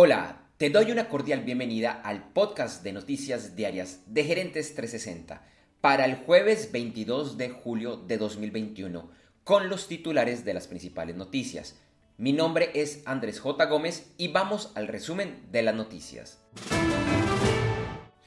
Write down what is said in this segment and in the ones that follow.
Hola, te doy una cordial bienvenida al podcast de noticias diarias de Gerentes 360 para el jueves 22 de julio de 2021 con los titulares de las principales noticias. Mi nombre es Andrés J. Gómez y vamos al resumen de las noticias.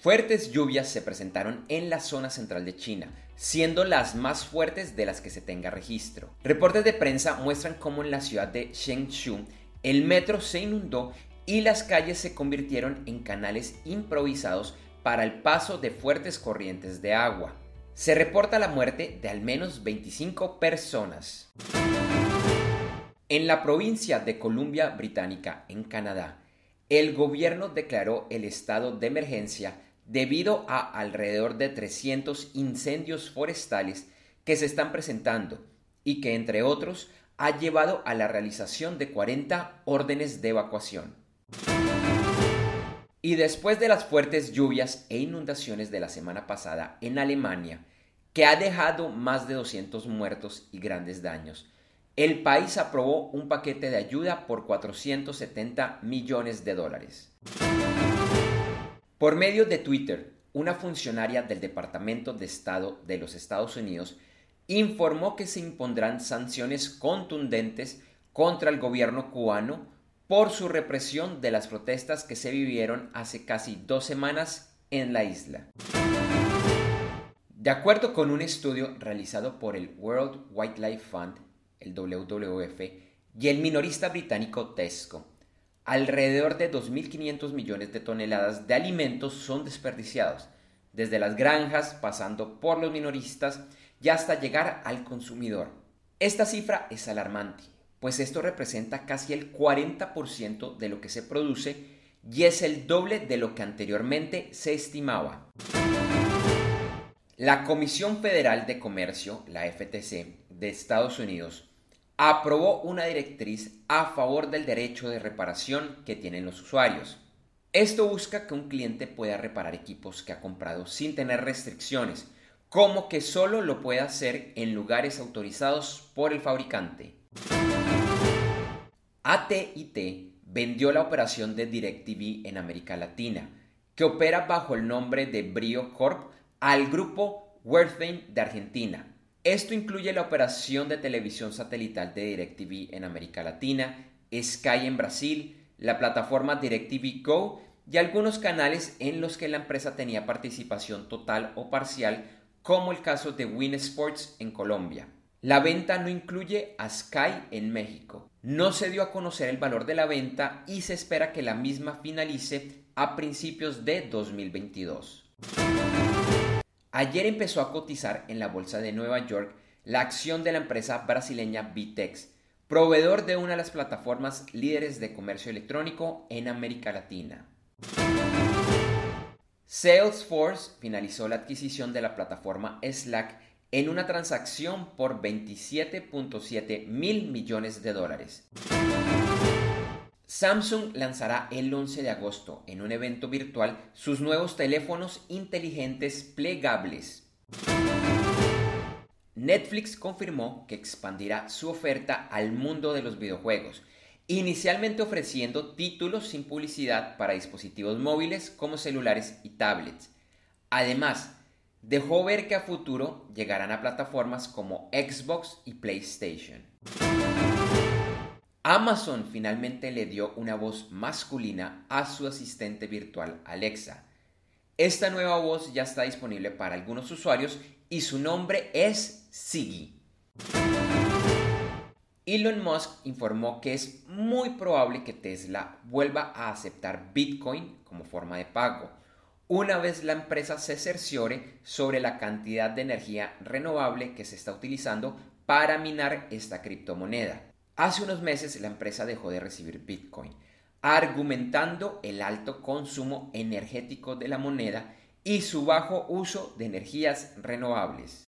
Fuertes lluvias se presentaron en la zona central de China, siendo las más fuertes de las que se tenga registro. Reportes de prensa muestran cómo en la ciudad de Shengshu el metro se inundó y las calles se convirtieron en canales improvisados para el paso de fuertes corrientes de agua. Se reporta la muerte de al menos 25 personas. En la provincia de Columbia Británica, en Canadá, el gobierno declaró el estado de emergencia debido a alrededor de 300 incendios forestales que se están presentando y que, entre otros, ha llevado a la realización de 40 órdenes de evacuación. Y después de las fuertes lluvias e inundaciones de la semana pasada en Alemania, que ha dejado más de 200 muertos y grandes daños, el país aprobó un paquete de ayuda por 470 millones de dólares. Por medio de Twitter, una funcionaria del Departamento de Estado de los Estados Unidos informó que se impondrán sanciones contundentes contra el gobierno cubano por su represión de las protestas que se vivieron hace casi dos semanas en la isla. De acuerdo con un estudio realizado por el World Wildlife Fund, el WWF, y el minorista británico Tesco, alrededor de 2.500 millones de toneladas de alimentos son desperdiciados, desde las granjas, pasando por los minoristas y hasta llegar al consumidor. Esta cifra es alarmante pues esto representa casi el 40% de lo que se produce y es el doble de lo que anteriormente se estimaba. La Comisión Federal de Comercio, la FTC, de Estados Unidos, aprobó una directriz a favor del derecho de reparación que tienen los usuarios. Esto busca que un cliente pueda reparar equipos que ha comprado sin tener restricciones, como que solo lo pueda hacer en lugares autorizados por el fabricante. AT&T vendió la operación de DirecTV en América Latina, que opera bajo el nombre de Brio Corp al grupo Wertheim de Argentina. Esto incluye la operación de televisión satelital de DirecTV en América Latina, Sky en Brasil, la plataforma DirecTV Go y algunos canales en los que la empresa tenía participación total o parcial, como el caso de Win Sports en Colombia. La venta no incluye a Sky en México. No se dio a conocer el valor de la venta y se espera que la misma finalice a principios de 2022. Ayer empezó a cotizar en la bolsa de Nueva York la acción de la empresa brasileña Vitex, proveedor de una de las plataformas líderes de comercio electrónico en América Latina. Salesforce finalizó la adquisición de la plataforma Slack en una transacción por 27.7 mil millones de dólares. Samsung lanzará el 11 de agosto en un evento virtual sus nuevos teléfonos inteligentes plegables. Netflix confirmó que expandirá su oferta al mundo de los videojuegos, inicialmente ofreciendo títulos sin publicidad para dispositivos móviles como celulares y tablets. Además, dejó ver que a futuro llegarán a plataformas como Xbox y PlayStation. Amazon finalmente le dio una voz masculina a su asistente virtual Alexa. Esta nueva voz ya está disponible para algunos usuarios y su nombre es Sigi. Elon Musk informó que es muy probable que Tesla vuelva a aceptar Bitcoin como forma de pago una vez la empresa se cerciore sobre la cantidad de energía renovable que se está utilizando para minar esta criptomoneda. Hace unos meses la empresa dejó de recibir Bitcoin, argumentando el alto consumo energético de la moneda y su bajo uso de energías renovables.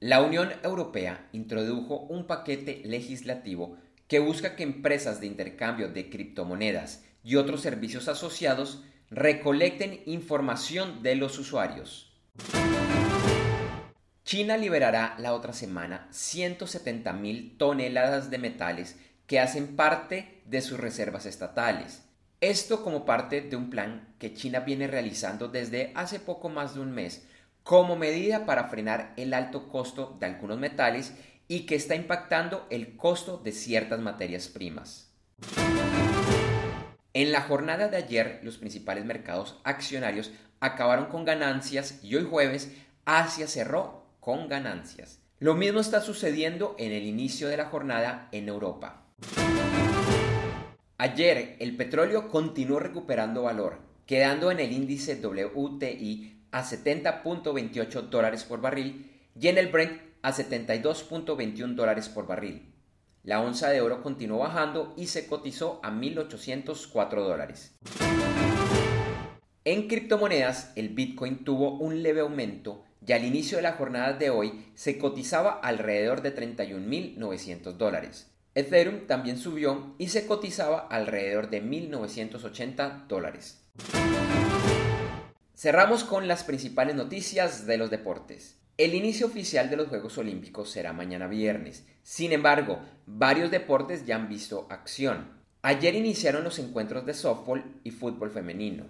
La Unión Europea introdujo un paquete legislativo que busca que empresas de intercambio de criptomonedas y otros servicios asociados recolecten información de los usuarios. China liberará la otra semana 170.000 toneladas de metales que hacen parte de sus reservas estatales. Esto como parte de un plan que China viene realizando desde hace poco más de un mes como medida para frenar el alto costo de algunos metales y que está impactando el costo de ciertas materias primas. En la jornada de ayer, los principales mercados accionarios acabaron con ganancias y hoy jueves Asia cerró con ganancias. Lo mismo está sucediendo en el inicio de la jornada en Europa. Ayer el petróleo continuó recuperando valor, quedando en el índice WTI a 70.28 dólares por barril y en el Brent a 72.21 dólares por barril. La onza de oro continuó bajando y se cotizó a 1.804 dólares. En criptomonedas, el Bitcoin tuvo un leve aumento y al inicio de la jornada de hoy se cotizaba alrededor de 31.900 dólares. Ethereum también subió y se cotizaba alrededor de 1.980 dólares. Cerramos con las principales noticias de los deportes. El inicio oficial de los Juegos Olímpicos será mañana viernes. Sin embargo, varios deportes ya han visto acción. Ayer iniciaron los encuentros de softball y fútbol femenino.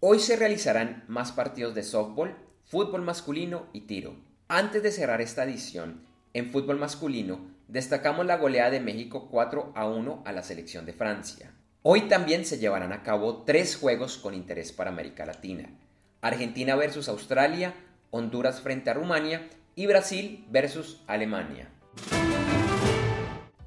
Hoy se realizarán más partidos de softball, fútbol masculino y tiro. Antes de cerrar esta edición, en fútbol masculino, destacamos la goleada de México 4 a 1 a la selección de Francia. Hoy también se llevarán a cabo tres juegos con interés para América Latina. Argentina versus Australia, Honduras frente a Rumania y Brasil versus Alemania.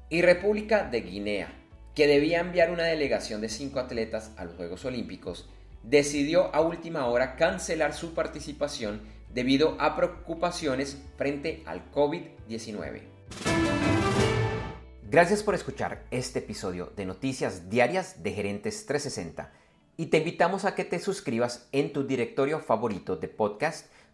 Y República de Guinea, que debía enviar una delegación de cinco atletas a los Juegos Olímpicos, decidió a última hora cancelar su participación debido a preocupaciones frente al COVID-19. Gracias por escuchar este episodio de Noticias Diarias de Gerentes 360 y te invitamos a que te suscribas en tu directorio favorito de podcast